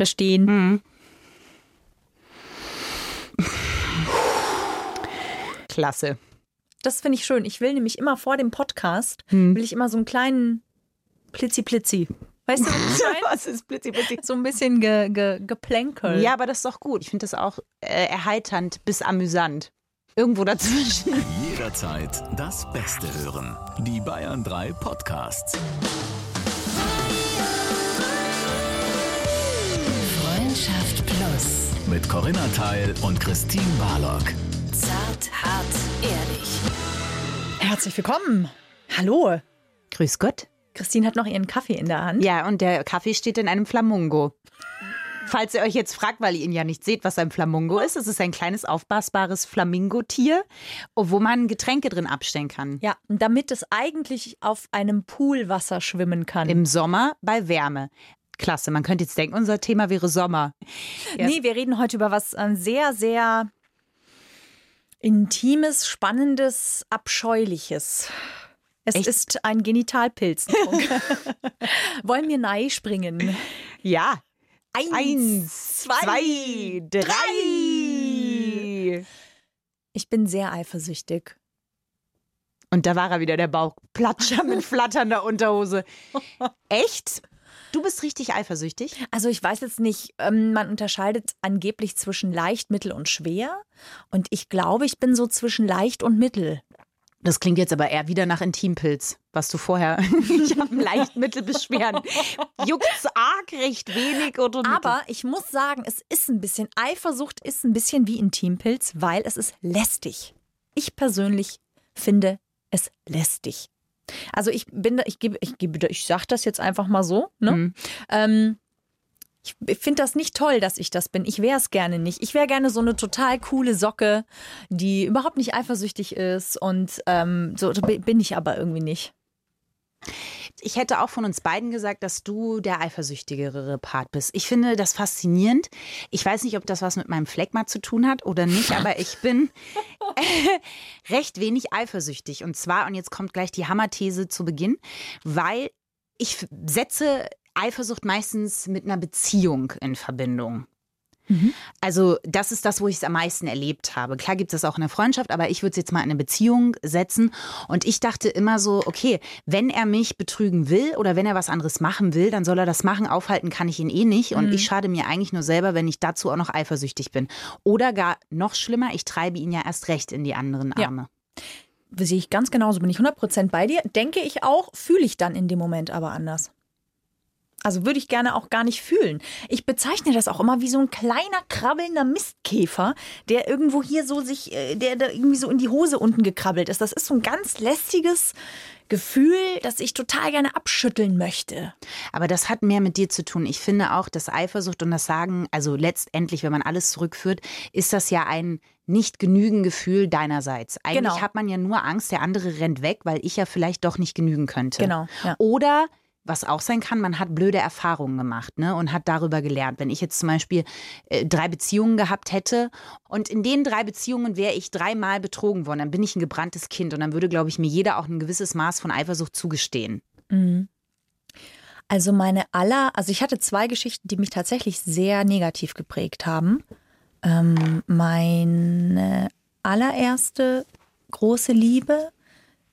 Christine. Mhm. Klasse. Das finde ich schön. Ich will nämlich immer vor dem Podcast, will ich immer so einen kleinen Plitzi-Plitzi. Weißt du, was ich meine? Was ist Blitzi, Blitzi? So ein bisschen ge, ge, geplänkel. Ja, aber das ist doch gut. Ich finde das auch äh, erheiternd bis amüsant. Irgendwo dazwischen. Jederzeit das Beste hören. Die Bayern 3 Podcasts. Freundschaft Plus. Mit Corinna Teil und Christine Barlock. Zart, hart, ehrlich. Herzlich willkommen. Hallo. Grüß Gott. Christine hat noch ihren Kaffee in der Hand. Ja, und der Kaffee steht in einem Flamungo. Falls ihr euch jetzt fragt, weil ihr ihn ja nicht seht, was ein Flamungo ist, es ist ein kleines, aufblasbares Flamingotier, wo man Getränke drin abstellen kann. Ja, damit es eigentlich auf einem Poolwasser schwimmen kann. Im Sommer bei Wärme. Klasse, man könnte jetzt denken, unser Thema wäre Sommer. Ja. Nee, wir reden heute über was ähm, sehr, sehr Intimes, Spannendes, Abscheuliches. Es Echt? ist ein Genitalpilz. Wollen wir nahe springen? Ja. Eins, Eins, zwei, drei. Ich bin sehr eifersüchtig. Und da war er wieder, der Bauchplatscher mit flatternder Unterhose. Echt? Du bist richtig eifersüchtig? Also ich weiß jetzt nicht, ähm, man unterscheidet angeblich zwischen leicht, mittel und schwer. Und ich glaube, ich bin so zwischen leicht und mittel. Das klingt jetzt aber eher wieder nach Intimpilz, was du vorher. ich habe leicht Mittelbeschwerden. Juckt's arg recht wenig oder mittel? Aber ich muss sagen, es ist ein bisschen, Eifersucht ist ein bisschen wie Intimpilz, weil es ist lästig. Ich persönlich finde es lästig. Also ich bin da, ich gebe, ich gebe, ich sag das jetzt einfach mal so, ne? Mhm. Ähm, ich finde das nicht toll, dass ich das bin. Ich wäre es gerne nicht. Ich wäre gerne so eine total coole Socke, die überhaupt nicht eifersüchtig ist. Und ähm, so bin ich aber irgendwie nicht. Ich hätte auch von uns beiden gesagt, dass du der eifersüchtigere Part bist. Ich finde das faszinierend. Ich weiß nicht, ob das was mit meinem Phlegma zu tun hat oder nicht, aber ich bin äh, recht wenig eifersüchtig. Und zwar, und jetzt kommt gleich die Hammerthese zu Beginn, weil ich setze Eifersucht meistens mit einer Beziehung in Verbindung. Also das ist das, wo ich es am meisten erlebt habe. Klar gibt es das auch in der Freundschaft, aber ich würde es jetzt mal in eine Beziehung setzen. Und ich dachte immer so, okay, wenn er mich betrügen will oder wenn er was anderes machen will, dann soll er das machen. Aufhalten kann ich ihn eh nicht. Und ich schade mir eigentlich nur selber, wenn ich dazu auch noch eifersüchtig bin. Oder gar noch schlimmer, ich treibe ihn ja erst recht in die anderen Ja. Arme. Sehe ich ganz genauso, bin ich 100% bei dir. Denke ich auch, fühle ich dann in dem Moment aber anders. Also würde ich gerne auch gar nicht fühlen. Ich bezeichne das auch immer wie so ein kleiner krabbelnder Mistkäfer, der irgendwo hier so sich, äh, der da irgendwie so in die Hose unten gekrabbelt ist. Das ist so ein ganz lästiges Gefühl, das ich total gerne abschütteln möchte. Aber das hat mehr mit dir zu tun. Ich finde auch, dass Eifersucht und das Sagen, also letztendlich, wenn man alles zurückführt, ist das ja ein nicht genügen Gefühl deinerseits. Eigentlich Genau. hat man ja nur Angst, der andere rennt weg, weil ich ja vielleicht doch nicht genügen könnte. Genau, ja. Oder was auch sein kann, man hat blöde Erfahrungen gemacht ne, und hat darüber gelernt. Wenn ich jetzt zum Beispiel äh, drei Beziehungen gehabt hätte und in den drei Beziehungen wäre ich dreimal betrogen worden, dann bin ich ein gebranntes Kind und dann würde, glaube ich, mir jeder auch ein gewisses Maß von Eifersucht zugestehen. Also meine aller, also ich hatte zwei Geschichten, die mich tatsächlich sehr negativ geprägt haben. Ähm, meine allererste große Liebe,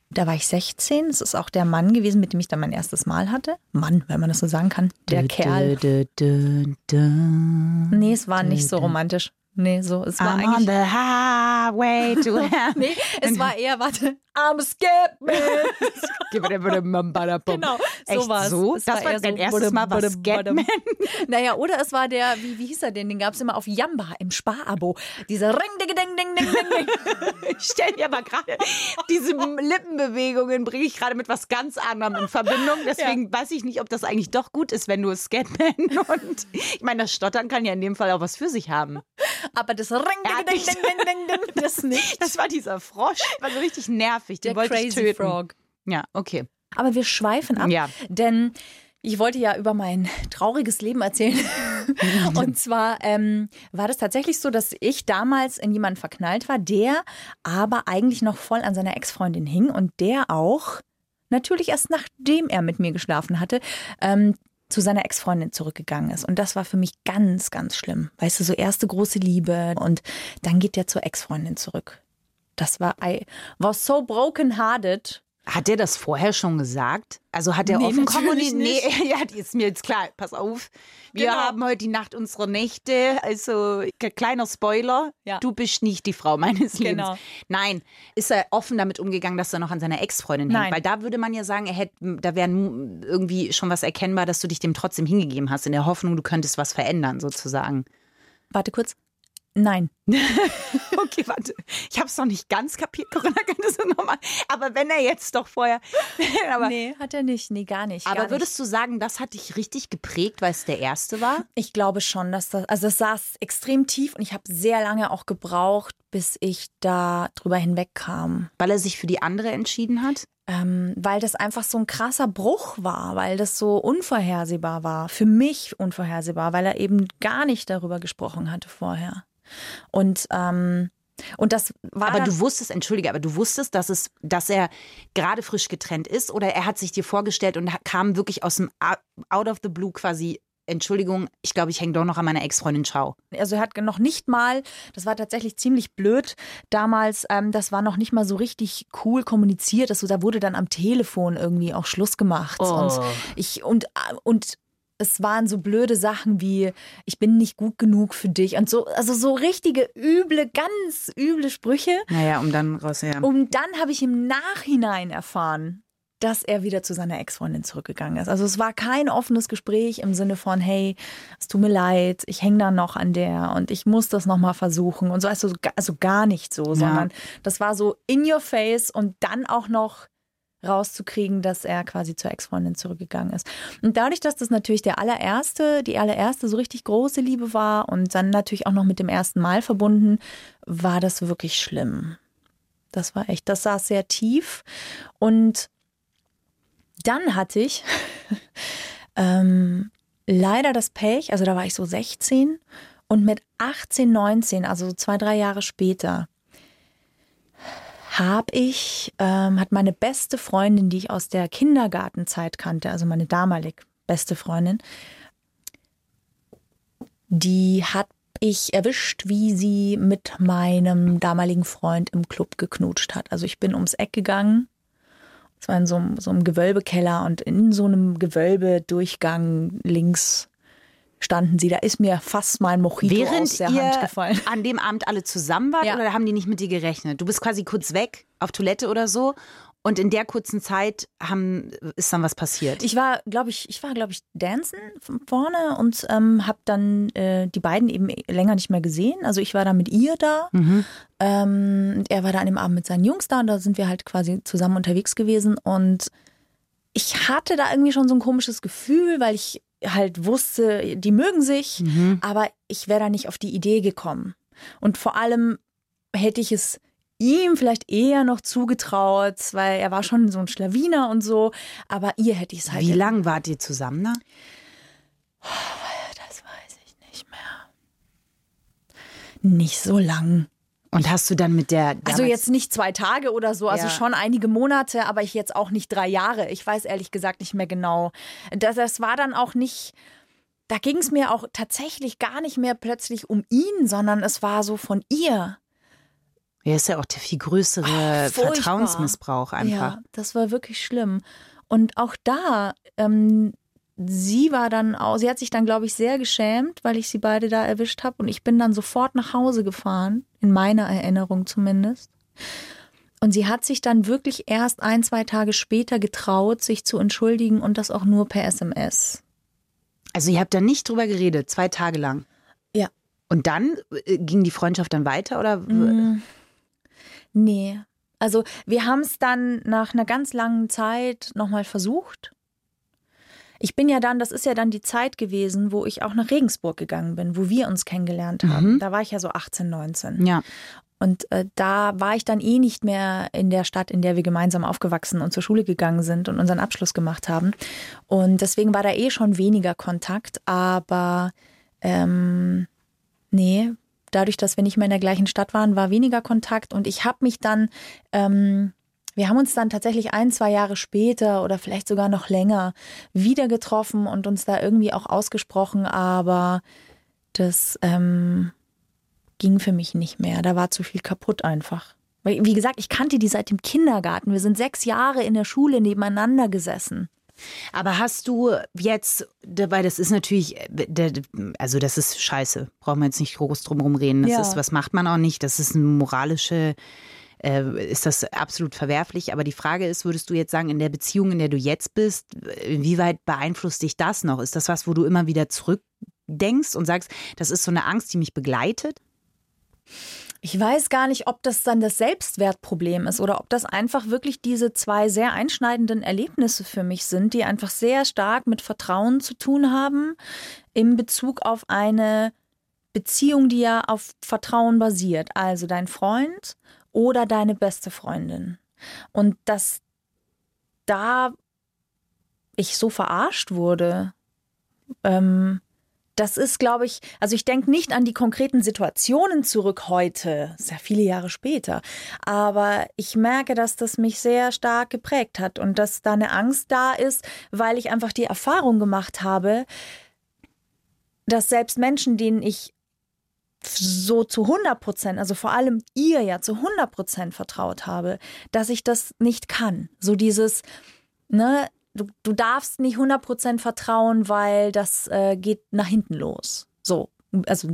da war ich 16. Es ist auch der Mann gewesen, mit dem ich dann mein erstes Mal hatte. Mann, wenn man das so sagen kann. Der Dö, Kerl. dö, dö, dö, dö. Nee, es war nicht so romantisch. Nee, so, es war I'm on eigentlich. the highway to heaven. Nee, es war eher, warte, I'm a scared man. genau, Genau, Echt sowas. so? Es Das war eher dein so erstes Mal badum. Scatman? Naja, oder es war der, wie, wie hieß er denn? Den gab es immer auf Jamba im Sparabo. Dieser Ring, ding, ding, ding, ding, ding, ding. Ich stelle mir aber gerade diese Lippenbewegungen bringe ich gerade mit was ganz anderem in Verbindung. Deswegen weiß ich nicht, ob das eigentlich doch gut ist, wenn du Scatman und ich meine, das Stottern kann ja in dem Fall auch was für sich haben. Aber das Ring, ding, ding, ding, ding, ding, das nicht. Das war dieser Frosch, war so richtig nervig. Den Der wollte ich Crazy töten. Frog. Ja, okay. Aber wir schweifen ab, Ja. denn ich wollte ja über mein trauriges Leben erzählen. Und zwar ähm, war das tatsächlich so, dass ich damals in jemanden verknallt war, der aber eigentlich noch voll an seiner Ex-Freundin hing und der auch, natürlich erst nachdem er mit mir geschlafen hatte, ähm, zu seiner Ex-Freundin zurückgegangen ist. Und das war für mich ganz, ganz schlimm. Weißt du, so erste große Liebe und dann geht er zur Ex-Freundin zurück. Das war, I was so broken hearted. Hat der das vorher schon gesagt? Also hat er Nee, offen kommuniziert? Nee, ja, die ist mir jetzt klar. Pass auf. Wir Genau. haben heute die Nacht unserer Nächte. Also, kleiner Spoiler. Ja. Du bist nicht die Frau meines Lebens. Genau. Nein. Ist er offen damit umgegangen, dass er noch an seiner Ex-Freundin hängt? Nein. Weil da würde man ja sagen, er hätte, da wäre irgendwie schon was erkennbar, dass du dich dem trotzdem hingegeben hast, in der Hoffnung, du könntest was verändern, sozusagen. Warte kurz. Nein. Okay, warte. Ich habe es noch nicht ganz kapiert, Corinna, könntest du nochmal. Aber wenn er jetzt doch vorher. aber nee, hat er nicht. Nee, gar nicht. aber gar nicht. würdest du sagen, das hat dich richtig geprägt, weil es der erste war? Ich glaube schon, dass das, also es saß extrem tief und ich habe sehr lange auch gebraucht, bis ich da drüber hinwegkam. Weil er sich für die andere entschieden hat? Ähm, weil das einfach so ein krasser Bruch war, weil das so unvorhersehbar war. Für mich unvorhersehbar, weil er eben gar nicht darüber gesprochen hatte vorher. Und, ähm, und das war. Aber du wusstest, entschuldige, aber du wusstest, dass es, dass er gerade frisch getrennt ist oder er hat sich dir vorgestellt und kam wirklich aus dem Out of the Blue quasi. Entschuldigung, ich glaube, ich hänge doch noch an meiner Ex-Freundin Schau. Also er hat noch nicht mal, das war tatsächlich ziemlich blöd damals, ähm, das war noch nicht mal so richtig cool kommuniziert. Also da wurde dann am Telefon irgendwie auch Schluss gemacht. Oh. Und ich und, und es waren so blöde Sachen wie, ich bin nicht gut genug für dich. Und so, also so richtige üble, ganz üble Sprüche. Naja, um dann raus, ja. Und dann habe ich im Nachhinein erfahren, dass er wieder zu seiner Ex-Freundin zurückgegangen ist. Also es war kein offenes Gespräch im Sinne von, hey, es tut mir leid, ich hänge da noch an der und ich muss das nochmal versuchen und so, also, also gar nicht so, sondern das war so in your face und dann auch noch rauszukriegen, dass er quasi zur Ex-Freundin zurückgegangen ist. Und dadurch, dass das natürlich der allererste, die allererste so richtig große Liebe war und dann natürlich auch noch mit dem ersten Mal verbunden, war das wirklich schlimm. Das war echt, das saß sehr tief. Und dann hatte ich ähm, leider das Pech, also da war ich so 16 und mit 18, 19, also so zwei, drei Jahre später, habe ich, ähm, hat meine beste Freundin, die ich aus der Kindergartenzeit kannte, also meine damalig beste Freundin, die hat ich erwischt, wie sie mit meinem damaligen Freund im Club geknutscht hat. Also ich bin ums Eck gegangen. Es war in so einem, so einem Gewölbekeller und in so einem Gewölbedurchgang links standen sie. Da ist mir fast mein Mojito Während aus der ihr Hand gefallen. an dem Abend alle zusammen wart Ja. oder haben die nicht mit dir gerechnet? Du bist quasi kurz weg auf Toilette oder so und in der kurzen Zeit haben, ist dann was passiert. Ich war, glaube ich, ich war, glaube ich, dancen von vorne und ähm, habe dann äh, die beiden eben länger nicht mehr gesehen. Also ich war da mit ihr da. Ähm, und er war da an dem Abend mit seinen Jungs da und da sind wir halt quasi zusammen unterwegs gewesen. Und ich hatte da irgendwie schon so ein komisches Gefühl, weil ich halt wusste, die mögen sich, aber ich wäre da nicht auf die Idee gekommen. Und vor allem hätte ich es ihm vielleicht eher noch zugetraut, weil er war schon so ein Schlawiner und so, aber ihr hätte ich es halt Wie lang wart ihr zusammen da? Das weiß ich nicht mehr. Nicht so lang. Und hast du dann mit der. Also jetzt nicht zwei Tage oder so, also Ja. schon einige Monate, aber ich jetzt auch nicht drei Jahre. Ich weiß ehrlich gesagt nicht mehr genau. Das, das war dann auch nicht. Da ging es mir auch tatsächlich gar nicht mehr plötzlich um ihn, sondern es war so von ihr. Ja, ist ja auch der viel größere Furchtbar. Vertrauensmissbrauch einfach. Ja, das war wirklich schlimm. Und auch da, ähm, sie war dann auch, sie hat sich dann, glaube ich, sehr geschämt, weil ich sie beide da erwischt habe. Und ich bin dann sofort nach Hause gefahren, in meiner Erinnerung zumindest. Und sie hat sich dann wirklich erst ein, zwei Tage später getraut, sich zu entschuldigen und das auch nur per SMS. Also ihr habt da nicht drüber geredet, zwei Tage lang. Ja. Und dann äh, ging die Freundschaft dann weiter oder? Mhm. Nee. Also wir haben es dann nach einer ganz langen Zeit nochmal versucht. Ich bin ja dann, das ist ja dann die Zeit gewesen, wo ich auch nach Regensburg gegangen bin, wo wir uns kennengelernt haben. Da war ich ja so 18, 19. Ja. Und äh, da war ich dann eh nicht mehr in der Stadt, in der wir gemeinsam aufgewachsen und zur Schule gegangen sind und unseren Abschluss gemacht haben. Und deswegen war da eh schon weniger Kontakt. Aber ähm, nee, dadurch, dass wir nicht mehr in der gleichen Stadt waren, war weniger Kontakt. Und ich habe mich dann ähm, Wir haben uns dann tatsächlich ein, zwei Jahre später oder vielleicht sogar noch länger wieder getroffen und uns da irgendwie auch ausgesprochen, aber das ähm, ging für mich nicht mehr. Da war zu viel kaputt einfach. Wie gesagt, ich kannte die seit dem Kindergarten. Wir sind sechs Jahre in der Schule nebeneinander gesessen. Aber hast du jetzt, weil das ist natürlich, äh, also das ist scheiße, brauchen wir jetzt nicht groß drum reden. Das Ja. ist, was macht man auch nicht, das ist eine moralische, äh, ist das absolut verwerflich. Aber die Frage ist, würdest du jetzt sagen, in der Beziehung, in der du jetzt bist, inwieweit beeinflusst dich das noch? Ist das was, wo du immer wieder zurückdenkst und sagst, das ist so eine Angst, die mich begleitet? Ich weiß gar nicht, ob das dann das Selbstwertproblem ist oder ob das einfach wirklich diese zwei sehr einschneidenden Erlebnisse für mich sind, die einfach sehr stark mit Vertrauen zu tun haben in Bezug auf eine Beziehung, die ja auf Vertrauen basiert. Also dein Freund oder deine beste Freundin. Und dass da ich so verarscht wurde, ähm, das ist, glaube ich, also ich denke nicht an die konkreten Situationen zurück heute, sehr viele Jahre später, aber ich merke, dass das mich sehr stark geprägt hat und dass da eine Angst da ist, weil ich einfach die Erfahrung gemacht habe, dass selbst Menschen, denen ich so zu 100 Prozent, also vor allem ihr ja zu 100 Prozent vertraut habe, dass ich das nicht kann. So dieses, ne, du, du darfst nicht 100 Prozent vertrauen, weil das äh, geht nach hinten los. So, also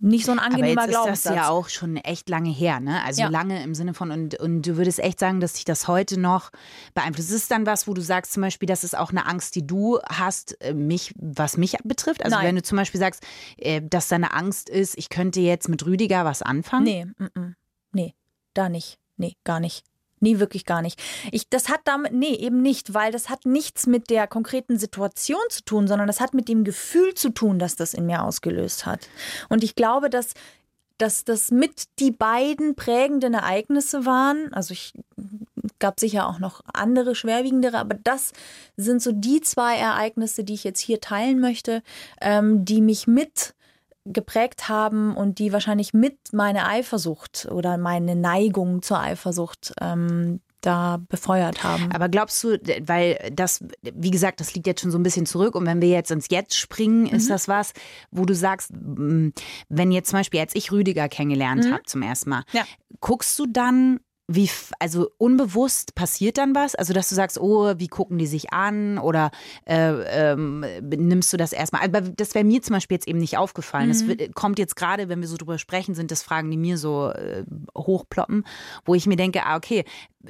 nicht so ein Aber angenehmer jetzt ist das Glaubenssatz. ja auch schon echt lange her, ne? Also Ja. lange im Sinne von, und, und du würdest echt sagen, dass dich das heute noch beeinflusst. Ist es dann was, wo du sagst zum Beispiel, das ist auch eine Angst, die du hast, äh, mich, was mich betrifft? Also Nein. wenn du zum Beispiel sagst, äh, dass deine Angst ist, ich könnte jetzt mit Rüdiger was anfangen? Nee, mm, mm. nee, da nicht. Nee, gar nicht. Nee, wirklich gar nicht. Ich, das hat damit, nee, eben nicht, weil das hat nichts mit der konkreten Situation zu tun, sondern das hat mit dem Gefühl zu tun, das das in mir ausgelöst hat. Und ich glaube, dass, dass das mit die beiden prägenden Ereignisse waren. Also ich gab sicher auch noch andere schwerwiegendere, aber das sind so die zwei Ereignisse, die ich jetzt hier teilen möchte, ähm, die mich mit geprägt haben und die wahrscheinlich mit meine Eifersucht oder meine Neigung zur Eifersucht ähm, da befeuert haben. Aber glaubst du, weil das, wie gesagt, das liegt jetzt schon so ein bisschen zurück und wenn wir jetzt ins Jetzt springen, ist Mhm. das was, wo du sagst, mm, wenn jetzt zum Beispiel, als ich Rüdiger kennengelernt Mhm. habe zum ersten Mal, Ja. guckst du dann, wie, also unbewusst passiert dann was? Also, dass du sagst, oh, wie gucken die sich an oder äh, ähm, nimmst du das erstmal? Aber das wäre mir zum Beispiel jetzt eben nicht aufgefallen. Das Mhm. wird- kommt jetzt gerade, wenn wir so drüber sprechen, sind das Fragen, die mir so äh, hochploppen, wo ich mir denke, ah, okay,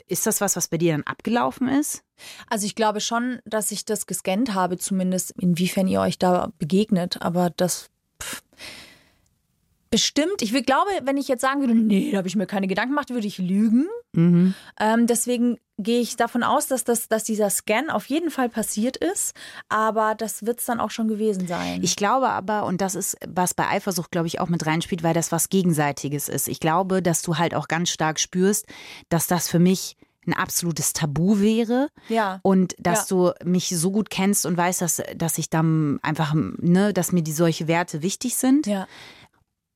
ist das was, was bei dir dann abgelaufen ist? Also ich glaube schon, dass ich das gescannt habe, zumindest inwiefern ihr euch da begegnet. Aber das pff, bestimmt. Ich will- glaube, wenn ich jetzt sagen würde, nee, da habe ich mir keine Gedanken gemacht, würde ich lügen. Mhm. Ähm, deswegen gehe ich davon aus, dass, das, dass dieser Scan auf jeden Fall passiert ist. Aber das wird es dann auch schon gewesen sein. Ich glaube aber, und das ist, was bei Eifersucht, glaube ich, auch mit reinspielt, weil das was Gegenseitiges ist. Ich glaube, dass du halt auch ganz stark spürst, dass das für mich ein absolutes Tabu wäre. ja. Und dass du mich so gut kennst und weißt, dass, dass ich dann einfach, ne, dass mir die solche Werte wichtig sind. Ja.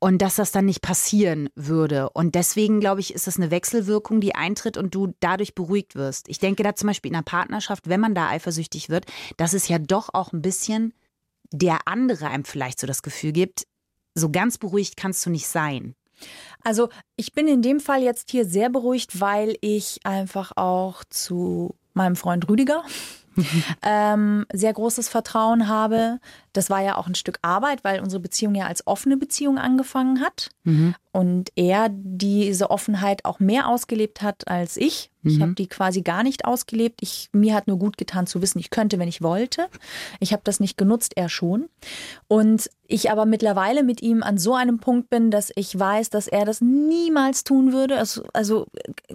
Und dass das dann nicht passieren würde. Und deswegen, glaube ich, ist das eine Wechselwirkung, die eintritt und du dadurch beruhigt wirst. Ich denke da zum Beispiel in einer Partnerschaft, wenn man da eifersüchtig wird, dass es ja doch auch ein bisschen der andere einem vielleicht so das Gefühl gibt, so ganz beruhigt kannst du nicht sein. Also ich bin in dem Fall jetzt hier sehr beruhigt, weil ich einfach auch zu meinem Freund Rüdiger ähm, sehr großes Vertrauen habe. Das war ja auch ein Stück Arbeit, weil unsere Beziehung ja als offene Beziehung angefangen hat. Und er diese Offenheit auch mehr ausgelebt hat als ich. Ich habe die quasi gar nicht ausgelebt. Ich, mir hat nur gut getan zu wissen, ich könnte, wenn ich wollte. Ich habe das nicht genutzt, er schon. Und ich aber mittlerweile mit ihm an so einem Punkt bin, dass ich weiß, dass er das niemals tun würde. Also, also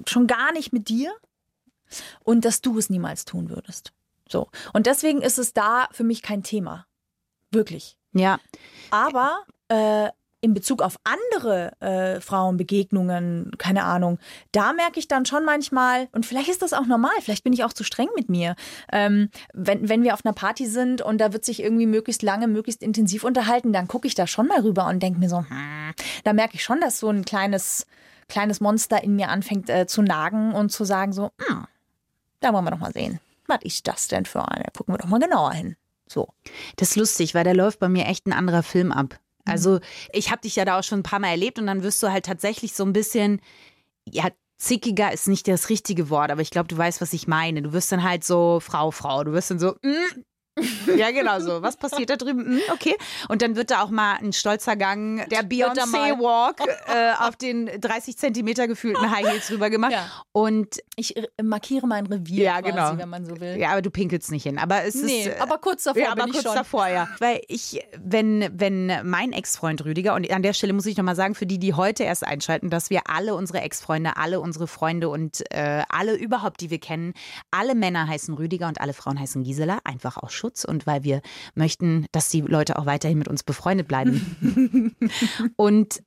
schon gar nicht mit dir. Und dass du es niemals tun würdest. So. Und deswegen ist es da für mich kein Thema. Wirklich. Ja, Aber äh, in Bezug auf andere äh, Frauenbegegnungen, keine Ahnung, da merke ich dann schon manchmal, und vielleicht ist das auch normal, vielleicht bin ich auch zu streng mit mir, ähm, wenn, wenn wir auf einer Party sind und da wird sich irgendwie möglichst lange, möglichst intensiv unterhalten, dann gucke ich da schon mal rüber und denke mir so, hm, da merke ich schon, dass so ein kleines kleines Monster in mir anfängt äh, zu nagen und zu sagen so, hm, da wollen wir doch mal sehen. Was ist das denn für eine? Gucken wir doch mal genauer hin. So. Das ist lustig, weil da läuft bei mir echt ein anderer Film ab. Also ich habe dich ja da auch schon ein paar Mal erlebt und dann wirst du halt tatsächlich so ein bisschen, ja, zickiger ist nicht das richtige Wort, aber ich glaube, du weißt, was ich meine. Du wirst dann halt so Frau, Frau. Du wirst dann so, mm. Ja, genau so. Was passiert da drüben? Mm, okay. Und dann wird da auch mal ein stolzer Gang, der Beyoncé-Walk äh, auf den 30 Zentimeter gefühlten High Heels rüber gemacht. Ja. Und Ich markiere mein Revier Ja, quasi, genau. wenn man so will. ja, aber du pinkelst nicht hin. Aber es nee, ist. äh, aber kurz davor ja, aber kurz schon. davor, ja. Weil ich, wenn, wenn mein Ex-Freund Rüdiger, und an der Stelle muss ich nochmal sagen, für die, die heute erst einschalten, dass wir alle unsere Ex-Freunde, alle unsere Freunde und äh, alle überhaupt, die wir kennen, alle Männer heißen Rüdiger und alle Frauen heißen Gisela, einfach aus Schutz und weil wir möchten, dass die Leute auch weiterhin mit uns befreundet bleiben. und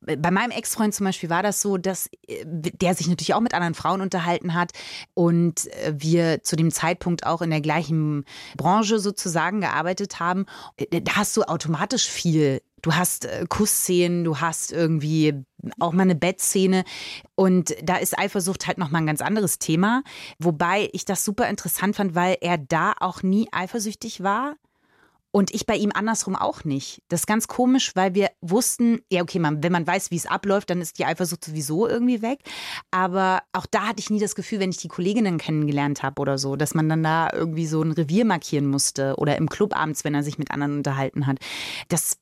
bei meinem Ex-Freund zum Beispiel war das so, dass äh, der sich natürlich auch mit anderen Frauen unterhalten hat und äh, wir zu dem Zeitpunkt auch in der gleichen Branche sozusagen gearbeitet haben. Äh, Da hast du automatisch viel. Du hast äh, Kussszenen, du hast irgendwie auch mal eine Bettszene und da ist Eifersucht halt nochmal ein ganz anderes Thema. Wobei ich das super interessant fand, weil er da auch nie eifersüchtig war. Und ich bei ihm andersrum auch nicht. Das ist ganz komisch, weil wir wussten, ja, okay, man, wenn man weiß, wie es abläuft, dann ist die Eifersucht sowieso irgendwie weg. Aber auch da hatte ich nie das Gefühl, wenn ich die Kolleginnen kennengelernt habe oder so, dass man dann da irgendwie so ein Revier markieren musste oder im Club abends, wenn er sich mit anderen unterhalten hat. Das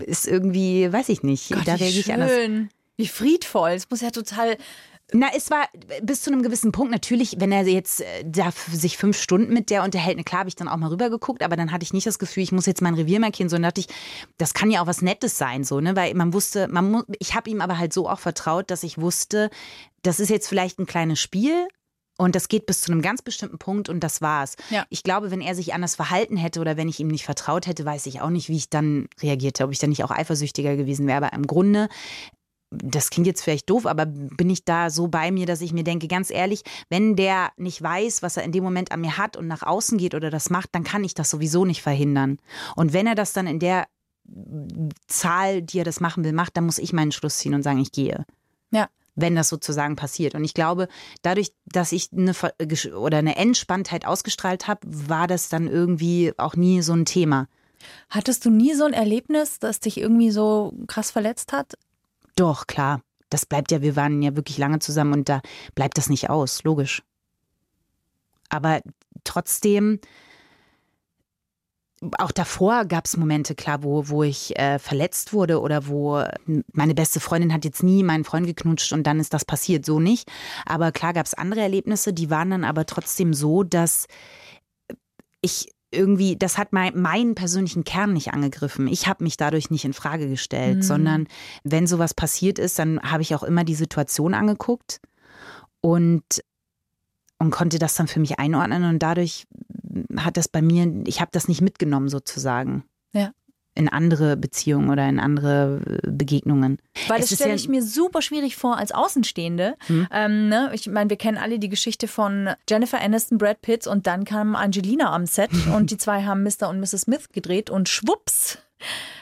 ist irgendwie, weiß ich nicht. Gott, da wie reagiere ich anders. schön. Wie friedvoll. Es muss ja total. Na, es war bis zu einem gewissen Punkt natürlich, wenn er jetzt äh, da sich fünf Stunden mit der unterhält, na klar habe ich dann auch mal rübergeguckt, aber dann hatte ich nicht das Gefühl, ich muss jetzt mein Revier markieren, sondern dachte ich, das kann ja auch was Nettes sein, so, ne? Weil man wusste, man ich habe ihm aber halt so auch vertraut, dass ich wusste, das ist jetzt vielleicht ein kleines Spiel. Und das geht bis zu einem ganz bestimmten Punkt und das war's. Ja. Ich glaube, wenn er sich anders verhalten hätte oder wenn ich ihm nicht vertraut hätte, weiß ich auch nicht, wie ich dann reagierte, ob ich dann nicht auch eifersüchtiger gewesen wäre. Aber im Grunde das klingt jetzt vielleicht doof, aber bin ich da so bei mir, dass ich mir denke, ganz ehrlich, wenn der nicht weiß, was er in dem Moment an mir hat und nach außen geht oder das macht, dann kann ich das sowieso nicht verhindern. Und wenn er das dann in der Zahl, die er das machen will, macht, dann muss ich meinen Schluss ziehen und sagen, ich gehe. Ja. Wenn das sozusagen passiert. Und ich glaube, dadurch, dass ich eine Ver- oder eine Entspanntheit ausgestrahlt habe, war das dann irgendwie auch nie so ein Thema. Hattest du nie so ein Erlebnis, das dich irgendwie so krass verletzt hat? Doch, klar. Das bleibt ja, wir waren ja wirklich lange zusammen und da bleibt das nicht aus, logisch. Aber trotzdem, auch davor gab es Momente, klar, wo, wo ich äh, verletzt wurde oder wo meine beste Freundin hat jetzt nie meinen Freund geknutscht und dann ist das passiert, so nicht. Aber klar gab es andere Erlebnisse, die waren dann aber trotzdem so, dass ich irgendwie, das hat mein, meinen persönlichen Kern nicht angegriffen. Ich habe mich dadurch nicht in Frage gestellt, Mhm. sondern wenn sowas passiert ist, dann habe ich auch immer die Situation angeguckt und, und konnte das dann für mich einordnen und dadurch hat das bei mir, ich habe das nicht mitgenommen sozusagen. In andere Beziehungen oder in andere äh, Begegnungen. Weil Es das stelle ja- ich mir super schwierig vor als Außenstehende. Hm. Ähm, ne? Ich meine, wir kennen alle die Geschichte von Jennifer Aniston, Brad Pitt und dann kam Angelina am Set und die zwei haben Mr. und Mrs. Smith gedreht und schwupps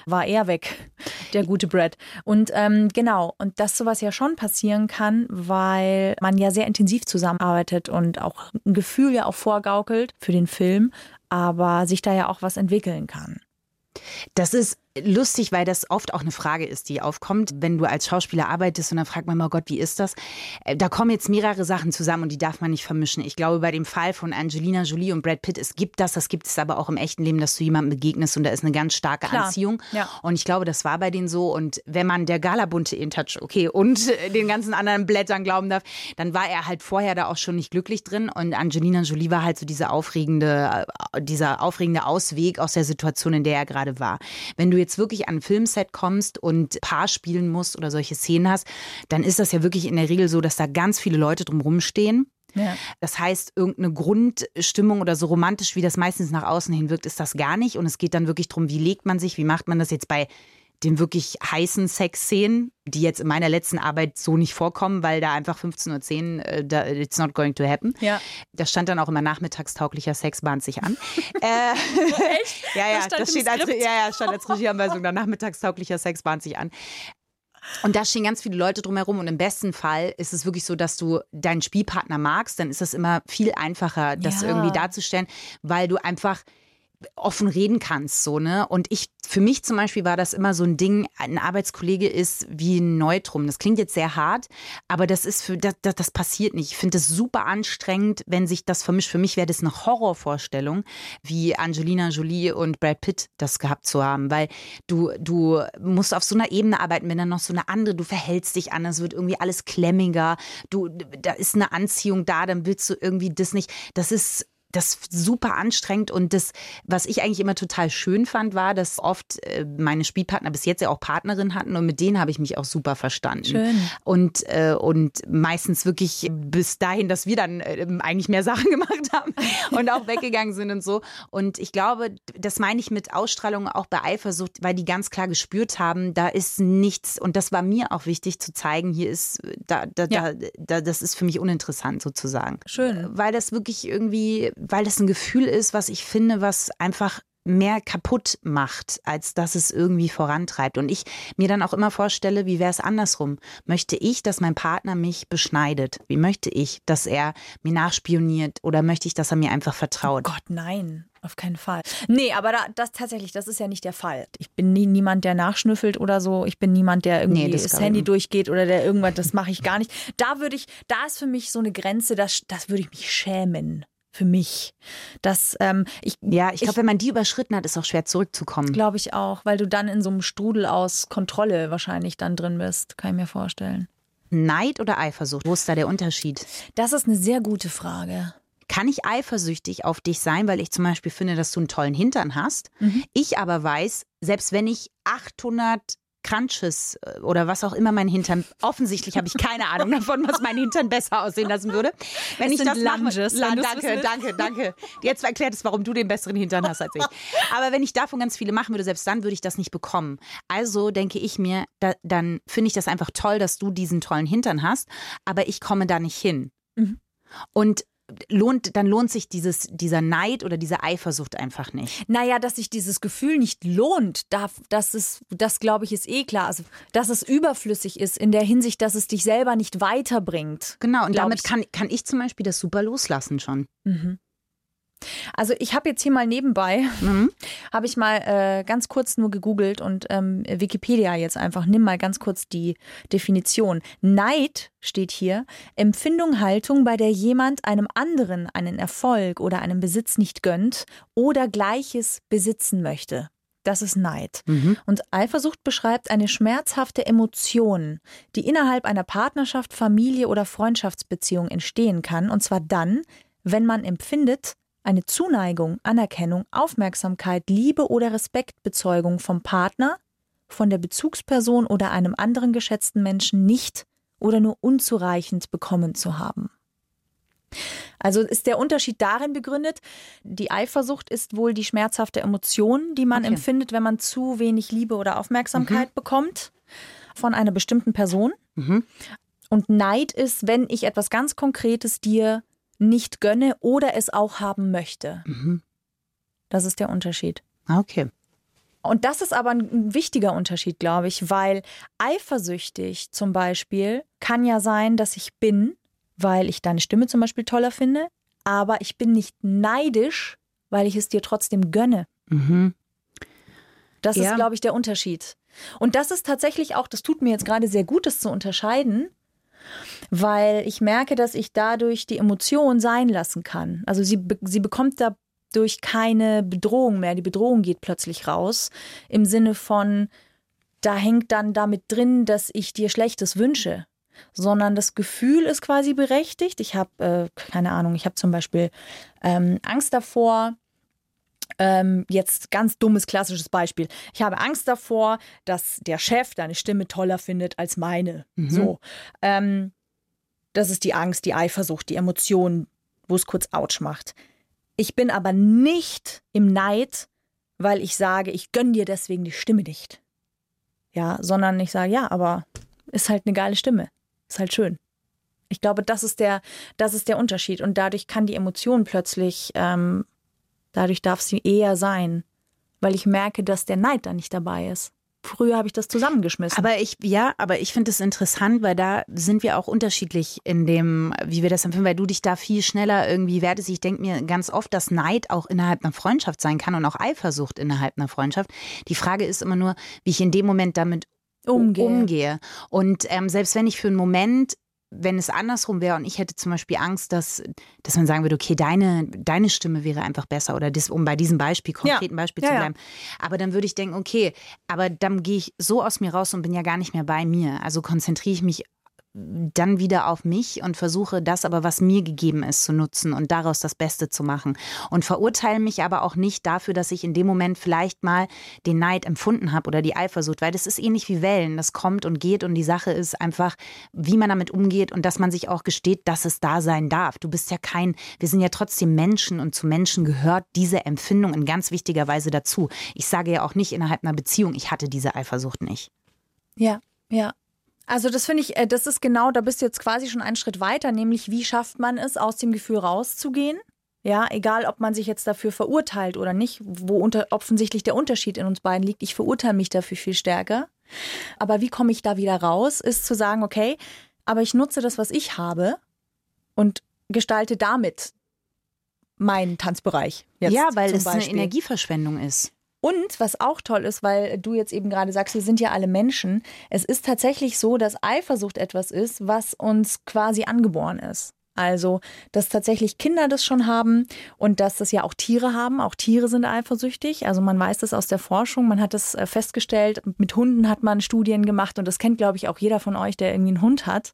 war er weg, der gute Brad. Und ähm, genau, und dass sowas ja schon passieren kann, weil man ja sehr intensiv zusammenarbeitet und auch ein Gefühl ja auch vorgaukelt für den Film, aber sich da ja auch was entwickeln kann. Das ist lustig, weil das oft auch eine Frage ist, die aufkommt, wenn du als Schauspieler arbeitest und dann fragt man mal, oh Gott, wie ist das? Äh, Da kommen jetzt mehrere Sachen zusammen und die darf man nicht vermischen. Ich glaube, bei dem Fall von Angelina Jolie und Brad Pitt, es gibt das, das gibt es aber auch im echten Leben, dass du jemandem begegnest und da ist eine ganz starke Klar, Anziehung. ja. Und ich glaube, das war bei denen so. Und wenn man der Galabunte in Touch, okay, und äh, den ganzen anderen Blättern glauben darf, dann war er halt vorher da auch schon nicht glücklich drin. Und Angelina Jolie war halt so diese aufregende, äh, dieser aufregende Ausweg aus der Situation, in der er gerade war. Wenn du jetzt wirklich an ein Filmset kommst und Paar spielen musst oder solche Szenen hast, dann ist das ja wirklich in der Regel so, dass da ganz viele Leute drumherum stehen. Ja. Das heißt, irgendeine Grundstimmung oder so romantisch, wie das meistens nach außen hin wirkt, ist das gar nicht. Und es geht dann wirklich darum, wie legt man sich, wie macht man das jetzt bei den wirklich heißen Sexszenen, die jetzt in meiner letzten Arbeit so nicht vorkommen, weil da einfach 15.10 Uhr, äh, da, it's not going to happen. Ja. Da stand dann auch immer nachmittagstauglicher Sex bahnt sich an. äh, Echt? Ja, ja, Das stand das, steht als, ja, ja, stand als Regieanweisung da, nachmittagstauglicher Sex bahnt sich an. Und da stehen ganz viele Leute drumherum und im besten Fall ist es wirklich so, dass du deinen Spielpartner magst, dann ist das immer viel einfacher, das Ja. irgendwie darzustellen, weil du einfach offen reden kannst, so, ne? Und ich, für mich zum Beispiel war das immer so ein Ding, ein Arbeitskollege ist wie ein Neutrum. Das klingt jetzt sehr hart, aber das ist für, das, das, das passiert nicht. Ich finde es super anstrengend, wenn sich das vermischt. Für mich wäre das eine Horrorvorstellung, wie Angelina Jolie und Brad Pitt das gehabt zu haben, weil du, du musst auf so einer Ebene arbeiten, wenn dann noch so eine andere, du verhältst dich anders, wird irgendwie alles klemmiger, du, da ist eine Anziehung da, dann willst du irgendwie das nicht. Das ist das ist super anstrengend und das, was ich eigentlich immer total schön fand, war, dass oft äh, meine Spielpartner bis jetzt ja auch Partnerin hatten und mit denen habe ich mich auch super verstanden. Schön. Und, äh, und meistens wirklich bis dahin, dass wir dann äh, eigentlich mehr Sachen gemacht haben und auch weggegangen sind und so. Und ich glaube, das meine ich mit Ausstrahlung auch bei Eifersucht, weil die ganz klar gespürt haben, da ist nichts und das war mir auch wichtig zu zeigen, hier ist, da, da, Ja. da, da, das ist für mich uninteressant sozusagen Schön. weil das wirklich irgendwie, weil das ein Gefühl ist, was ich finde, was einfach mehr kaputt macht, als dass es irgendwie vorantreibt. Und ich mir dann auch immer vorstelle, wie wäre es andersrum? Möchte ich, dass mein Partner mich beschneidet? Wie möchte ich, dass er mir nachspioniert? Oder möchte ich, dass er mir einfach vertraut? Gott, nein, auf keinen Fall. Nee, aber da, das tatsächlich, das ist ja nicht der Fall. Ich bin nie, niemand, der nachschnüffelt oder so. Ich bin niemand, der irgendwie Nee, das das, Handy nicht. durchgeht oder der irgendwas, das mache ich gar nicht. Da würde ich, da ist für mich so eine Grenze, das, das würde ich mich schämen. Für mich. Das, ähm, ich Ja, ich glaube, wenn man die überschritten hat, ist auch schwer zurückzukommen. glaube ich auch, weil du dann in so einem Strudel aus Kontrolle wahrscheinlich dann drin bist, kann ich mir vorstellen. Neid oder Eifersucht? Wo ist da der Unterschied? Das ist eine sehr gute Frage. Kann ich eifersüchtig auf dich sein, weil ich zum Beispiel finde, dass du einen tollen Hintern hast? Ich aber weiß, selbst wenn ich 800 Crunches äh, oder was auch immer mein Hintern, offensichtlich habe ich keine Ahnung davon, was mein Hintern besser aussehen lassen würde. Wenn Es ich das mache, Lunges, du's danke, danke, danke. Jetzt erklärt es, warum du den besseren Hintern hast als ich. Aber wenn ich davon ganz viele machen würde, selbst dann würde ich das nicht bekommen. Also denke ich mir, da, dann finde ich das einfach toll, dass du diesen tollen Hintern hast, aber ich komme da nicht hin. Und lohnt, dann lohnt sich dieses, dieser Neid oder diese Eifersucht einfach nicht. Naja, dass sich dieses Gefühl nicht lohnt, da- das ist, das glaube ich, ist eh klar. Also, dass es überflüssig ist in der Hinsicht, dass es dich selber nicht weiterbringt. Genau, und damit ich. kann, kann ich zum Beispiel das super loslassen schon. Also ich habe jetzt hier mal nebenbei, Mhm. habe ich mal äh, ganz kurz nur gegoogelt und ähm, Wikipedia jetzt einfach, nimm mal ganz kurz die Definition. Neid steht hier, Empfindung, Haltung, bei der jemand einem anderen einen Erfolg oder einen Besitz nicht gönnt oder Gleiches besitzen möchte. Das ist Neid. Und Eifersucht beschreibt eine schmerzhafte Emotion, die innerhalb einer Partnerschaft, Familie oder Freundschaftsbeziehung entstehen kann. Und zwar dann, wenn man empfindet, eine Zuneigung, Anerkennung, Aufmerksamkeit, Liebe oder Respektbezeugung vom Partner, von der Bezugsperson oder einem anderen geschätzten Menschen nicht oder nur unzureichend bekommen zu haben. Also ist der Unterschied darin begründet, die Eifersucht ist wohl die schmerzhafte Emotion, die man Okay. empfindet, wenn man zu wenig Liebe oder Aufmerksamkeit bekommt von einer bestimmten Person. Und Neid ist, wenn ich etwas ganz Konkretes dir nicht gönne oder es auch haben möchte. Das ist der Unterschied. Ah, Okay. Und das ist aber ein wichtiger Unterschied, glaube ich, weil eifersüchtig zum Beispiel kann ja sein, dass ich bin, weil ich deine Stimme zum Beispiel toller finde, aber ich bin nicht neidisch, weil ich es dir trotzdem gönne. Das Ja. ist, glaube ich, der Unterschied. Und das ist tatsächlich auch, das tut mir jetzt gerade sehr gut, das zu unterscheiden, weil ich merke, dass ich dadurch die Emotion sein lassen kann. Also sie, sie bekommt dadurch keine Bedrohung mehr. Die Bedrohung geht plötzlich raus im Sinne von, da hängt dann damit drin, dass ich dir Schlechtes wünsche. Sondern das Gefühl ist quasi berechtigt. Ich habe, äh, keine Ahnung, ich habe zum Beispiel ähm, Angst davor, ähm, jetzt ganz dummes klassisches Beispiel. Ich habe Angst davor, dass der Chef deine Stimme toller findet als meine. So. Ähm, das ist die Angst, die Eifersucht, die Emotion, wo es kurz ouch macht. Ich bin aber nicht im Neid, weil ich sage, ich gönn dir deswegen die Stimme nicht. Ja, sondern ich sage, ja, aber ist halt eine geile Stimme. Ist halt schön. Ich glaube, das ist der, das ist der Unterschied. Und dadurch kann die Emotion plötzlich, ähm, dadurch darf sie eher sein, weil ich merke, dass der Neid da nicht dabei ist. früher habe ich das zusammengeschmissen. Aber ich, ja, aber ich finde es interessant, weil da sind wir auch unterschiedlich in dem, wie wir das empfinden, weil du dich da viel schneller irgendwie wertest. Ich denke mir ganz oft, dass Neid auch innerhalb einer Freundschaft sein kann und auch Eifersucht innerhalb einer Freundschaft. Die Frage ist immer nur, wie ich in dem Moment damit Umgehe. umgehe. Und ähm, selbst wenn ich für einen Moment wenn es andersrum wäre und ich hätte zum Beispiel Angst, dass, dass man sagen würde, okay, deine, deine Stimme wäre einfach besser oder das, um bei diesem Beispiel, konkreten Beispiel Ja, zu ja. bleiben. Aber dann würde ich denken, okay, aber dann gehe ich so aus mir raus und bin ja gar nicht mehr bei mir. Also konzentriere ich mich dann wieder auf mich und versuche das aber, was mir gegeben ist, zu nutzen und daraus das Beste zu machen. Und verurteile mich aber auch nicht dafür, dass ich in dem Moment vielleicht mal den Neid empfunden habe oder die Eifersucht, weil das ist ähnlich wie Wellen. Das kommt und geht und die Sache ist einfach, wie man damit umgeht und dass man sich auch gesteht, dass es da sein darf. Du bist ja kein, wir sind ja trotzdem Menschen und zu Menschen gehört diese Empfindung in ganz wichtiger Weise dazu. Ich sage ja auch nicht innerhalb einer Beziehung, ich hatte diese Eifersucht nicht. Ja, ja. Also das finde ich, äh, das ist genau, da bist du jetzt quasi schon einen Schritt weiter, nämlich wie schafft man es, aus dem Gefühl rauszugehen? Ja, egal, ob man sich jetzt dafür verurteilt oder nicht, wo unter, offensichtlich der Unterschied in uns beiden liegt. Ich verurteile mich dafür viel stärker. Aber wie komme ich da wieder raus, ist zu sagen, okay, aber ich nutze das, was ich habe und gestalte damit meinen Tanzbereich. Jetzt ja, weil es eine Beispiel. Energieverschwendung ist. Und was auch toll ist, weil du jetzt eben gerade sagst, wir sind ja alle Menschen, es ist tatsächlich so, dass Eifersucht etwas ist, was uns quasi angeboren ist. Also, dass tatsächlich Kinder das schon haben und dass das ja auch Tiere haben. Auch Tiere sind eifersüchtig. Also man weiß das aus der Forschung. Man hat das äh, festgestellt. Mit Hunden hat man Studien gemacht und das kennt, glaube ich, auch jeder von euch, der irgendwie einen Hund hat.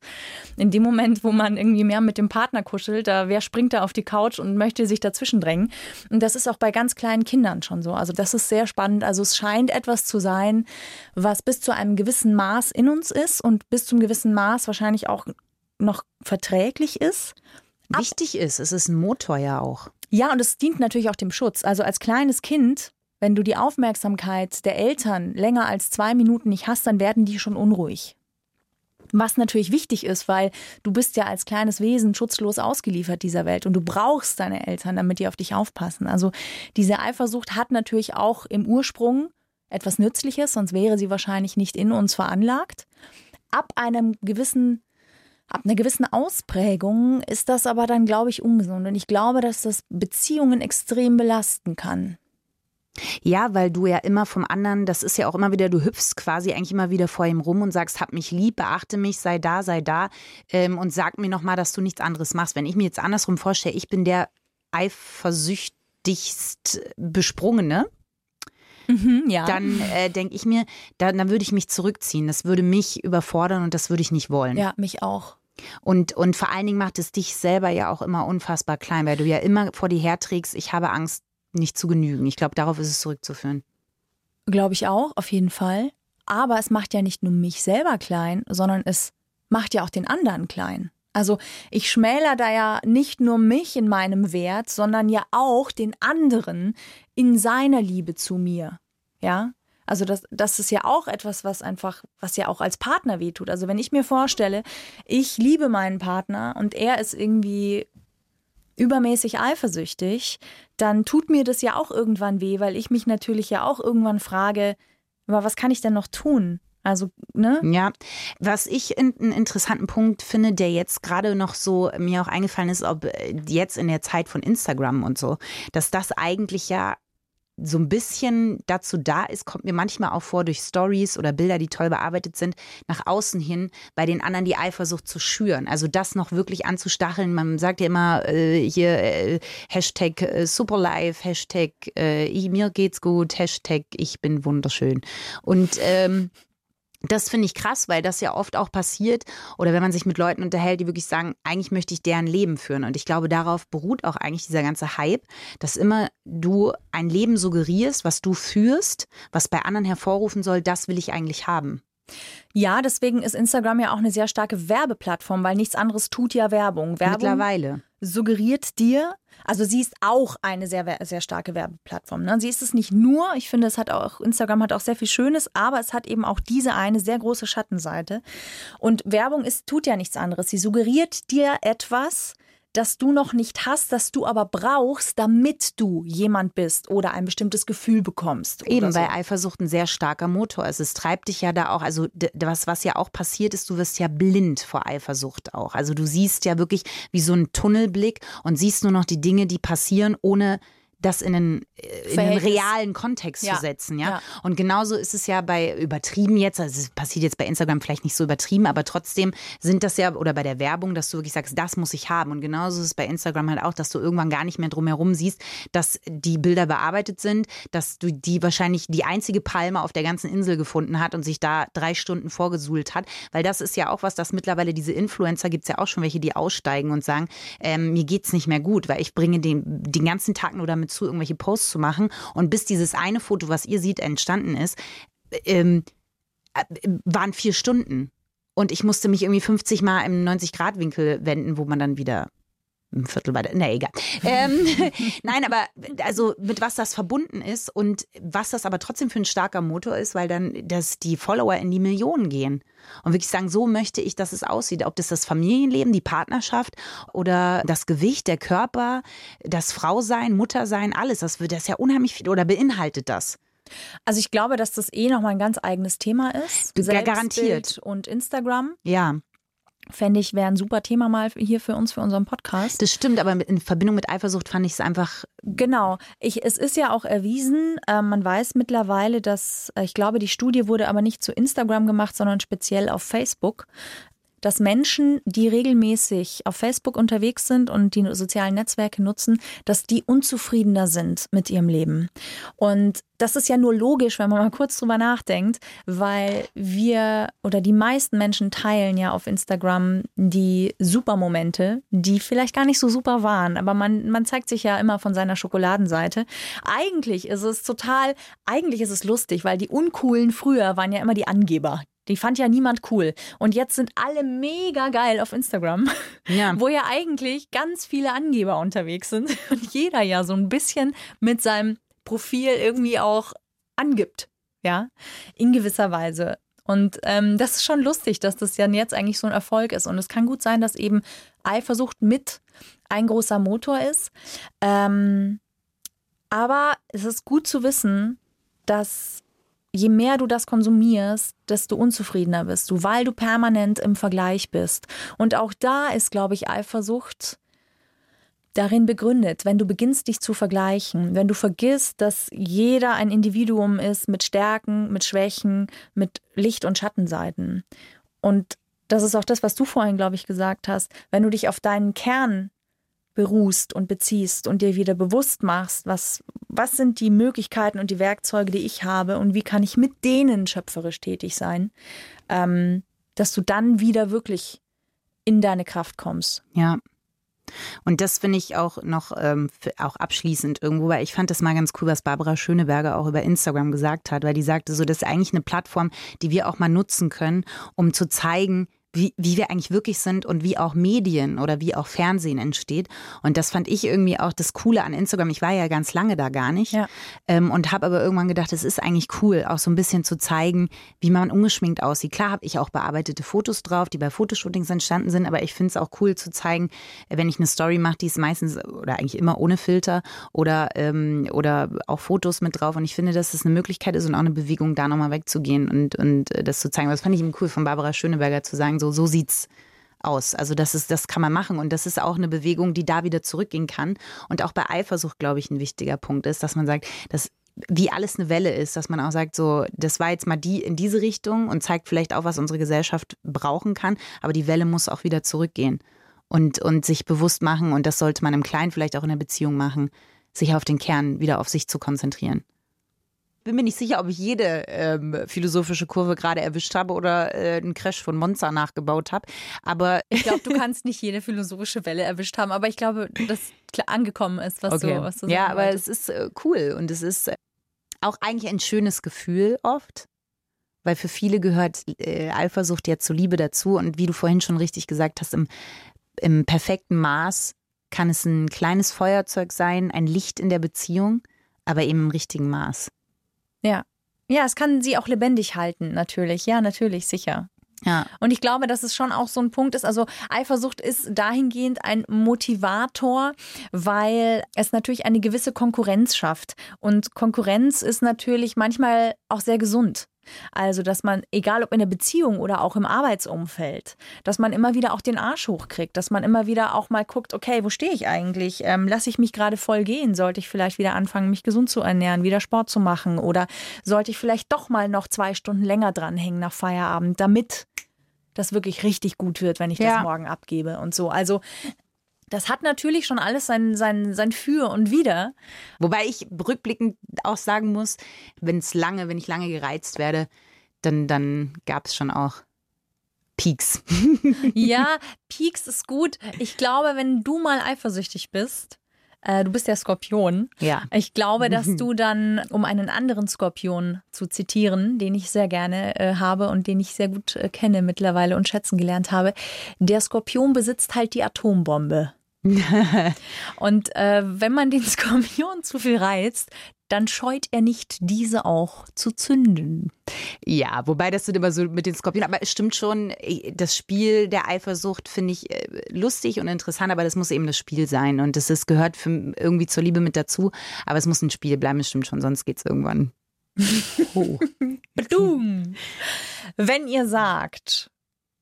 In dem Moment, wo man irgendwie mehr mit dem Partner kuschelt, da wer springt da auf die Couch und möchte sich dazwischen drängen. Und das ist auch bei ganz kleinen Kindern schon so. Also das ist sehr spannend. Also es scheint etwas zu sein, was bis zu einem gewissen Maß in uns ist und bis zum gewissen Maß wahrscheinlich auch noch verträglich ist. Wichtig ist, es ist ein Motor ja auch. Ja, und es dient natürlich auch dem Schutz. Also als kleines Kind, wenn du die Aufmerksamkeit der Eltern länger als zwei Minuten nicht hast, dann werden die schon unruhig. Was natürlich wichtig ist, weil du bist ja als kleines Wesen schutzlos ausgeliefert dieser Welt und du brauchst deine Eltern, damit die auf dich aufpassen. Also diese Eifersucht hat natürlich auch im Ursprung etwas Nützliches, sonst wäre sie wahrscheinlich nicht in uns veranlagt. Ab einem gewissen Ab einer gewissen Ausprägung ist das aber dann, glaube ich, ungesund. Und ich glaube, dass das Beziehungen extrem belasten kann. Ja, weil du ja immer vom anderen, das ist ja auch immer wieder, du hüpfst quasi eigentlich immer wieder vor ihm rum und sagst, hab mich lieb, beachte mich, sei da, sei da ähm, und sag mir nochmal, dass du nichts anderes machst. Wenn ich mir jetzt andersrum vorstelle, ich bin der eifersüchtigst besprungene, Mhm, ja. dann äh, denke ich mir, dann, dann würde ich mich zurückziehen. Das würde mich überfordern und das würde ich nicht wollen. ja, mich auch. Und, und vor allen Dingen macht es dich selber ja auch immer unfassbar klein, weil du ja immer vor dir herträgst, ich habe Angst, nicht zu genügen. Ich glaube, darauf ist es zurückzuführen. Glaube ich auch, auf jeden Fall. Aber es macht ja nicht nur mich selber klein, sondern es macht ja auch den anderen klein. Also ich schmäler da ja nicht nur mich in meinem Wert, sondern ja auch den anderen in seiner Liebe zu mir. Ja? Also das, das ist ja auch etwas, was einfach, was ja auch als Partner wehtut. Also wenn ich mir vorstelle, ich liebe meinen Partner und er ist irgendwie übermäßig eifersüchtig, dann tut mir das ja auch irgendwann weh, weil ich mich natürlich ja auch irgendwann frage, aber was kann ich denn noch tun? Also, ne? Ja, was ich in, einen interessanten Punkt finde, der jetzt gerade noch so mir auch eingefallen ist, ob äh, jetzt in der Zeit von Instagram und so, dass das eigentlich ja so ein bisschen dazu da ist, kommt mir manchmal auch vor durch Stories oder Bilder, die toll bearbeitet sind, nach außen hin bei den anderen die Eifersucht zu schüren. Also das noch wirklich anzustacheln. Man sagt ja immer äh, hier äh, Hashtag äh, Superlife, Hashtag äh, mir geht's gut, Hashtag ich bin wunderschön. Und ähm, das finde ich krass, weil das ja oft auch passiert. Oder wenn man sich mit Leuten unterhält, die wirklich sagen, eigentlich möchte ich deren Leben führen. Und ich glaube, darauf beruht auch eigentlich dieser ganze Hype, dass immer du ein Leben suggerierst, was du führst, was bei anderen hervorrufen soll, das will ich eigentlich haben. Ja, deswegen ist Instagram ja auch eine sehr starke Werbeplattform, weil nichts anderes tut ja Werbung. Werbung Mittlerweile. Suggeriert dir, also sie ist auch eine sehr, sehr starke Werbeplattform. Ne? Sie ist es nicht nur, ich finde, es hat auch, Instagram hat auch sehr viel Schönes, aber es hat eben auch diese eine sehr große Schattenseite. Und Werbung ist, tut ja nichts anderes. Sie suggeriert dir etwas, das du noch nicht hast, das du aber brauchst, damit du jemand bist oder ein bestimmtes Gefühl bekommst. Eben, so. weil Eifersucht ein sehr starker Motor ist. Es treibt dich ja da auch, also was, was ja auch passiert ist, du wirst ja blind vor Eifersucht auch. Also du siehst ja wirklich wie so ein Tunnelblick und siehst nur noch die Dinge, die passieren, ohne das in einen, äh, in einen realen Kontext Ja. zu setzen, ja? Ja. Und genauso ist es ja bei übertrieben jetzt, also es passiert jetzt bei Instagram vielleicht nicht so übertrieben, aber trotzdem sind das ja, oder bei der Werbung, dass du wirklich sagst, das muss ich haben. Und genauso ist es bei Instagram halt auch, dass du irgendwann gar nicht mehr drumherum siehst, dass die Bilder bearbeitet sind, dass du die wahrscheinlich die einzige Palme auf der ganzen Insel gefunden hat und sich da drei Stunden vorgesuhlt hat. Weil das ist ja auch was, dass mittlerweile diese Influencer, gibt es ja auch schon welche, die aussteigen und sagen, ähm, mir geht's nicht mehr gut, weil ich bringe den, den ganzen Tag nur damit zu, irgendwelche Posts zu machen. Und bis dieses eine Foto, was ihr seht, entstanden ist, ähm, äh, waren vier Stunden. Und ich musste mich irgendwie 50 Mal im 90-Grad-Winkel wenden, wo man dann wieder ein Viertel weiter, na egal. Ähm, nein, aber also mit was das verbunden ist und was das aber trotzdem für ein starker Motor ist, weil dann dass die Follower in die Millionen gehen und wirklich sagen, so möchte ich, dass es aussieht. Ob das das Familienleben, die Partnerschaft oder das Gewicht, der Körper, das Frausein, Muttersein, alles, das wird das ja unheimlich viel oder beinhaltet das. Also ich glaube, dass das eh nochmal ein ganz eigenes Thema ist. Ja, garantiert. Selbstbild Und Instagram, Ja, fände ich, wäre ein super Thema mal hier für uns, für unseren Podcast. das stimmt, aber in Verbindung mit Eifersucht fand ich es einfach Genau. Ich, es ist ja auch erwiesen, äh, man weiß mittlerweile, dass, äh, ich glaube, die Studie wurde aber nicht zu Instagram gemacht, sondern speziell auf Facebook, dass Menschen, die regelmäßig auf Facebook unterwegs sind und die sozialen Netzwerke nutzen, dass die unzufriedener sind mit ihrem Leben. Und das ist ja nur logisch, wenn man mal kurz drüber nachdenkt, weil wir oder die meisten Menschen teilen ja auf Instagram die Supermomente, die vielleicht gar nicht so super waren, aber man, man zeigt sich ja immer von seiner Schokoladenseite. Eigentlich ist es total, eigentlich ist es lustig, weil die Uncoolen früher waren ja immer die Angeber. Die fand ja niemand cool. Und jetzt sind alle mega geil auf Instagram, Ja. wo ja eigentlich ganz viele Angeber unterwegs sind und jeder ja so ein bisschen mit seinem Profil irgendwie auch angibt. Ja, in gewisser Weise. Und ähm, das ist schon lustig, dass das ja jetzt eigentlich so ein Erfolg ist. Und es kann gut sein, dass eben Eifersucht mit ein großer Motor ist. Ähm, aber es ist gut zu wissen, dass je mehr du das konsumierst, desto unzufriedener bist du, weil du permanent im Vergleich bist. Und auch da ist, glaube ich, Eifersucht darin begründet, wenn du beginnst, dich zu vergleichen, wenn du vergisst, dass jeder ein Individuum ist mit Stärken, mit Schwächen, mit Licht- und Schattenseiten. Und das ist auch das, was du vorhin, glaube ich, gesagt hast. Wenn du dich auf deinen Kern beruhst und beziehst und dir wieder bewusst machst, was, was sind die Möglichkeiten und die Werkzeuge, die ich habe und wie kann ich mit denen schöpferisch tätig sein, ähm, dass du dann wieder wirklich in deine Kraft kommst. Ja. Und das finde ich auch noch ähm, auch abschließend irgendwo, weil ich fand das mal ganz cool, was Barbara Schöneberger auch über Instagram gesagt hat, weil die sagte so, das ist eigentlich eine Plattform, die wir auch mal nutzen können, um zu zeigen, wie, wie wir eigentlich wirklich sind und wie auch Medien oder wie auch Fernsehen entsteht. Und das fand ich irgendwie auch das Coole an Instagram. Ich war ja ganz lange da gar nicht Ja. ähm, und habe aber irgendwann gedacht, es ist eigentlich cool, auch so ein bisschen zu zeigen, wie man ungeschminkt aussieht. Klar habe ich auch bearbeitete Fotos drauf, die bei Fotoshootings entstanden sind, aber ich finde es auch cool zu zeigen, wenn ich eine Story mache, die ist meistens oder eigentlich immer ohne Filter oder, ähm, oder auch Fotos mit drauf. Und ich finde, dass es eine Möglichkeit ist und auch eine Bewegung, da nochmal wegzugehen und, und äh, das zu zeigen. Das fand ich eben cool von Barbara Schöneberger zu sagen, so, so sieht's aus. Also das ist, das kann man machen und das ist auch eine Bewegung, die da wieder zurückgehen kann. Und auch bei Eifersucht, glaube ich, ein wichtiger Punkt ist, dass man sagt, dass wie alles eine Welle ist, dass man auch sagt, so, das war jetzt mal die in diese Richtung und zeigt vielleicht auch, was unsere Gesellschaft brauchen kann, aber die Welle muss auch wieder zurückgehen und, und sich bewusst machen, und das sollte man im Kleinen vielleicht auch in der Beziehung machen, sich auf den Kern wieder auf sich zu konzentrieren. Bin mir nicht sicher, ob ich jede ähm, philosophische Kurve gerade erwischt habe oder äh, einen Crash von Monza nachgebaut habe. Aber Ich glaube, du kannst nicht jede philosophische Welle erwischt haben, aber ich glaube, dass klar angekommen ist, was du, was du ja, aber wolltest. es ist äh, cool und es ist äh, auch eigentlich ein schönes Gefühl oft, weil für viele gehört äh, Eifersucht ja zur Liebe dazu und wie du vorhin schon richtig gesagt hast, im, im perfekten Maß kann es ein kleines Feuerzeug sein, ein Licht in der Beziehung, aber eben im richtigen Maß. Ja. Ja, es kann sie auch lebendig halten, natürlich. Ja, natürlich, sicher. Ja. Und ich glaube, dass es schon auch so ein Punkt ist. Also Eifersucht ist dahingehend ein Motivator, weil es natürlich eine gewisse Konkurrenz schafft. Und Konkurrenz ist natürlich manchmal auch sehr gesund. Also, dass man, egal ob in der Beziehung oder auch im Arbeitsumfeld, dass man immer wieder auch den Arsch hochkriegt, dass man immer wieder auch mal guckt, okay, wo stehe ich eigentlich? Ähm, lasse ich mich gerade voll gehen? Sollte ich vielleicht wieder anfangen, mich gesund zu ernähren, wieder Sport zu machen? Oder sollte ich vielleicht doch mal noch zwei Stunden länger dranhängen nach Feierabend, damit das wirklich richtig gut wird, wenn ich Ja. das morgen abgebe und so. Also, das hat natürlich schon alles sein, sein, sein Für und Wider. Wobei ich rückblickend auch sagen muss, wenn es lange, wenn ich lange gereizt werde, dann, dann gab es schon auch Peaks. Ja, Peaks ist gut. Ich glaube, wenn du mal eifersüchtig bist, äh, du bist ja Skorpion. Ja. Ich glaube, dass du dann, um einen anderen Skorpion zu zitieren, den ich sehr gerne äh, habe und den ich sehr gut äh, kenne mittlerweile und schätzen gelernt habe, der Skorpion besitzt halt die Atombombe. und äh, wenn man den Skorpion zu viel reizt, dann scheut er nicht, diese auch zu zünden. Ja, wobei das sind immer so mit den Skorpionen, aber es stimmt schon, eh, das Spiel der Eifersucht finde ich äh, lustig und interessant, aber das muss eben das Spiel sein und das ist, gehört für, irgendwie zur Liebe mit dazu, aber es muss ein Spiel bleiben, das stimmt schon, sonst geht es irgendwann. Badum. Wenn ihr sagt,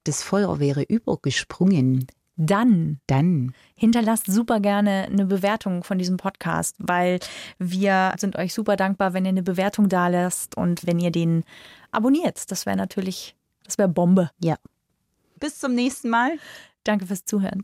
Das Feuer wäre übergesprungen, dann dann hinterlasst super gerne eine Bewertung von diesem Podcast, weil wir sind euch super dankbar, wenn ihr eine Bewertung da lasst und wenn ihr den abonniert. Das wäre natürlich, das wäre Bombe. ja. Bis zum nächsten Mal. Danke fürs Zuhören.